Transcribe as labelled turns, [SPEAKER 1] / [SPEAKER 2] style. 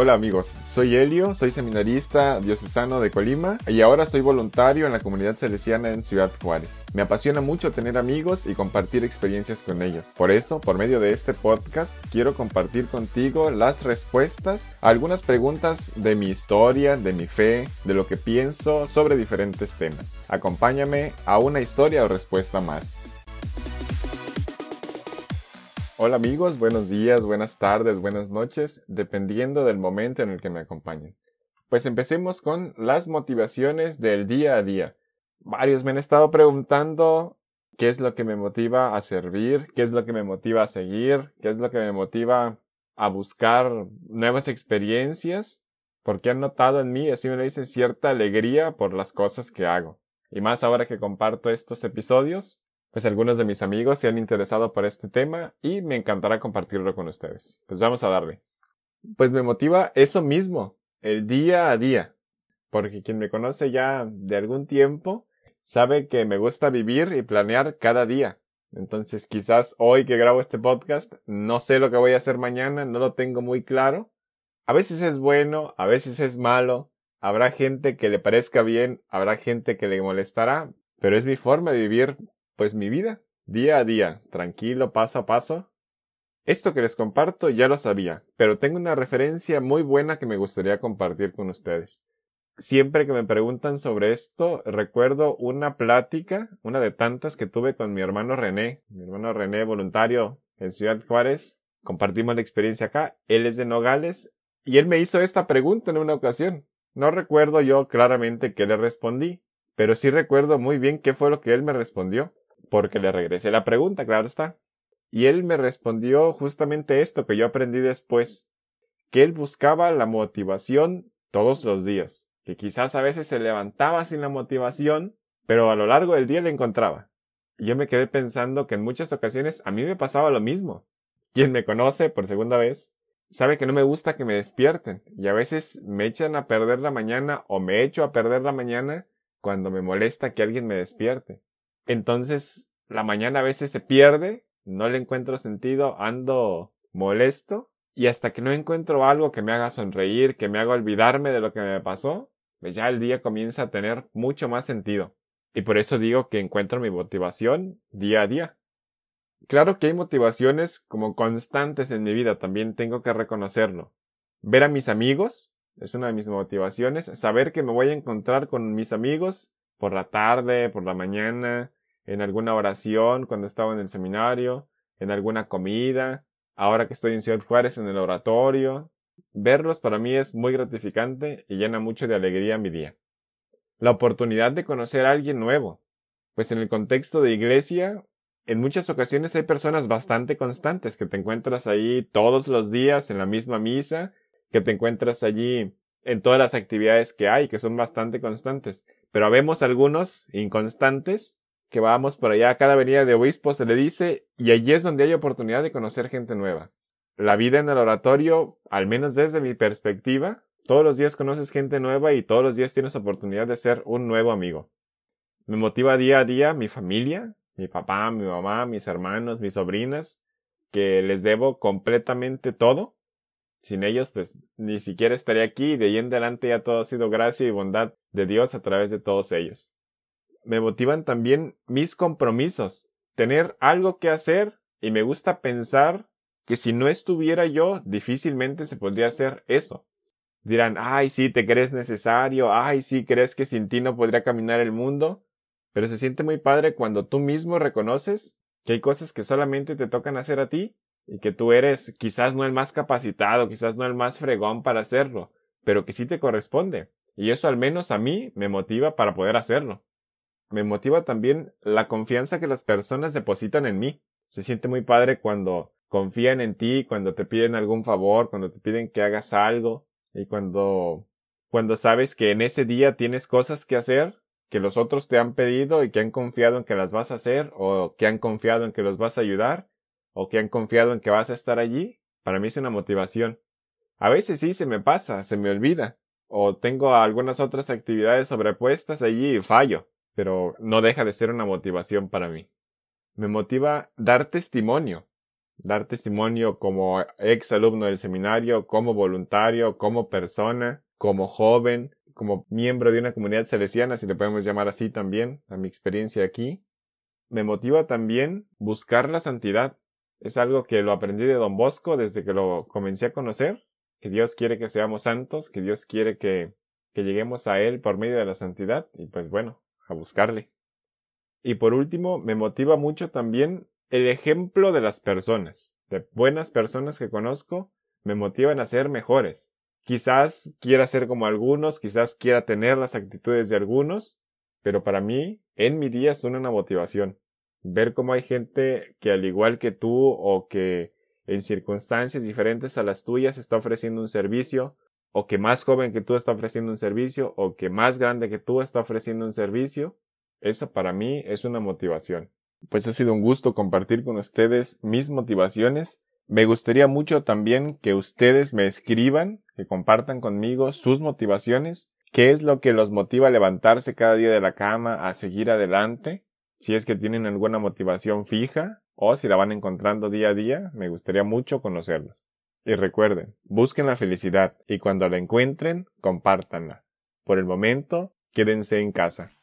[SPEAKER 1] Hola amigos, soy Helio, soy seminarista diocesano de Colima y ahora soy voluntario en la comunidad salesiana en Ciudad Juárez. Me apasiona mucho tener amigos y compartir experiencias con ellos. Por eso, por medio de este podcast, quiero compartir contigo las respuestas a algunas preguntas de mi historia, de mi fe, de lo que pienso sobre diferentes temas. Acompáñame a una historia o respuesta más. Hola amigos, buenos días, buenas tardes, buenas noches, dependiendo del momento en el que me acompañen. Pues empecemos con las motivaciones del día a día. Varios me han estado preguntando qué es lo que me motiva a servir, qué es lo que me motiva a seguir, qué es lo que me motiva a buscar nuevas experiencias, porque han notado en mí, así me lo dicen, cierta alegría por las cosas que hago. Y más ahora que comparto estos episodios, pues algunos de mis amigos se han interesado por este tema y me encantará compartirlo con ustedes. Pues vamos a darle. Pues me motiva eso mismo, el día a día. Porque quien me conoce ya de algún tiempo sabe que me gusta vivir y planear cada día. Entonces quizás hoy que grabo este podcast no sé lo que voy a hacer mañana, no lo tengo muy claro. A veces es bueno, a veces es malo. Habrá gente que le parezca bien, habrá gente que le molestará, pero es mi forma de vivir pues mi vida, día a día, tranquilo, paso a paso. Esto que les comparto ya lo sabía, pero tengo una referencia muy buena que me gustaría compartir con ustedes. Siempre que me preguntan sobre esto, recuerdo una plática, una de tantas que tuve con mi hermano René, mi hermano René voluntario en Ciudad Juárez. Compartimos la experiencia acá. Él es de Nogales y él me hizo esta pregunta en una ocasión. No recuerdo yo claramente qué le respondí, pero sí recuerdo muy bien qué fue lo que él me respondió porque le regresé la pregunta, claro está. Y él me respondió justamente esto que yo aprendí después, que él buscaba la motivación todos los días, que quizás a veces se levantaba sin la motivación, pero a lo largo del día la encontraba. Y yo me quedé pensando que en muchas ocasiones a mí me pasaba lo mismo. Quien me conoce por segunda vez sabe que no me gusta que me despierten y a veces me echan a perder la mañana o me echo a perder la mañana cuando me molesta que alguien me despierte. Entonces, la mañana a veces se pierde, no le encuentro sentido, ando molesto, y hasta que no encuentro algo que me haga sonreír, que me haga olvidarme de lo que me pasó, pues ya el día comienza a tener mucho más sentido. Y por eso digo que encuentro mi motivación día a día. Claro que hay motivaciones como constantes en mi vida, también tengo que reconocerlo. Ver a mis amigos es una de mis motivaciones, saber que me voy a encontrar con mis amigos por la tarde, por la mañana, en alguna oración cuando estaba en el seminario, en alguna comida, ahora que estoy en Ciudad Juárez en el oratorio. Verlos para mí es muy gratificante y llena mucho de alegría mi día. La oportunidad de conocer a alguien nuevo. Pues en el contexto de iglesia, en muchas ocasiones hay personas bastante constantes que te encuentras ahí todos los días en la misma misa, que te encuentras allí en todas las actividades que hay, que son bastante constantes. Pero habemos algunos inconstantes que vamos por allá a cada avenida de obispo se le dice, y allí es donde hay oportunidad de conocer gente nueva. La vida en el oratorio, al menos desde mi perspectiva, todos los días conoces gente nueva y todos los días tienes oportunidad de ser un nuevo amigo. Me motiva día a día mi familia, mi papá, mi mamá, mis hermanos, mis sobrinas, que les debo completamente todo. Sin ellos, pues ni siquiera estaría aquí y de ahí en adelante ya todo ha sido gracia y bondad de Dios a través de todos ellos me motivan también mis compromisos, tener algo que hacer y me gusta pensar que si no estuviera yo, difícilmente se podría hacer eso. Dirán, ay, sí, te crees necesario, ay, sí, crees que sin ti no podría caminar el mundo, pero se siente muy padre cuando tú mismo reconoces que hay cosas que solamente te tocan hacer a ti y que tú eres quizás no el más capacitado, quizás no el más fregón para hacerlo, pero que sí te corresponde. Y eso al menos a mí me motiva para poder hacerlo me motiva también la confianza que las personas depositan en mí. Se siente muy padre cuando confían en ti, cuando te piden algún favor, cuando te piden que hagas algo y cuando cuando sabes que en ese día tienes cosas que hacer que los otros te han pedido y que han confiado en que las vas a hacer o que han confiado en que los vas a ayudar o que han confiado en que vas a estar allí, para mí es una motivación. A veces sí se me pasa, se me olvida o tengo algunas otras actividades sobrepuestas allí y fallo pero no deja de ser una motivación para mí. Me motiva dar testimonio. dar testimonio como ex alumno del seminario, como voluntario, como persona, como joven, como miembro de una comunidad salesiana, si le podemos llamar así también, a mi experiencia aquí. Me motiva también buscar la santidad. Es algo que lo aprendí de Don Bosco desde que lo comencé a conocer, que Dios quiere que seamos santos, que Dios quiere que, que lleguemos a Él por medio de la santidad, y pues bueno, a buscarle. Y por último, me motiva mucho también el ejemplo de las personas, de buenas personas que conozco, me motivan a ser mejores. Quizás quiera ser como algunos, quizás quiera tener las actitudes de algunos, pero para mí, en mi día son una motivación. Ver cómo hay gente que al igual que tú o que en circunstancias diferentes a las tuyas está ofreciendo un servicio, o que más joven que tú está ofreciendo un servicio, o que más grande que tú está ofreciendo un servicio, eso para mí es una motivación. Pues ha sido un gusto compartir con ustedes mis motivaciones. Me gustaría mucho también que ustedes me escriban, que compartan conmigo sus motivaciones, qué es lo que los motiva a levantarse cada día de la cama, a seguir adelante, si es que tienen alguna motivación fija o si la van encontrando día a día, me gustaría mucho conocerlos. Y recuerden, busquen la felicidad y cuando la encuentren, compártanla. Por el momento, quédense en casa.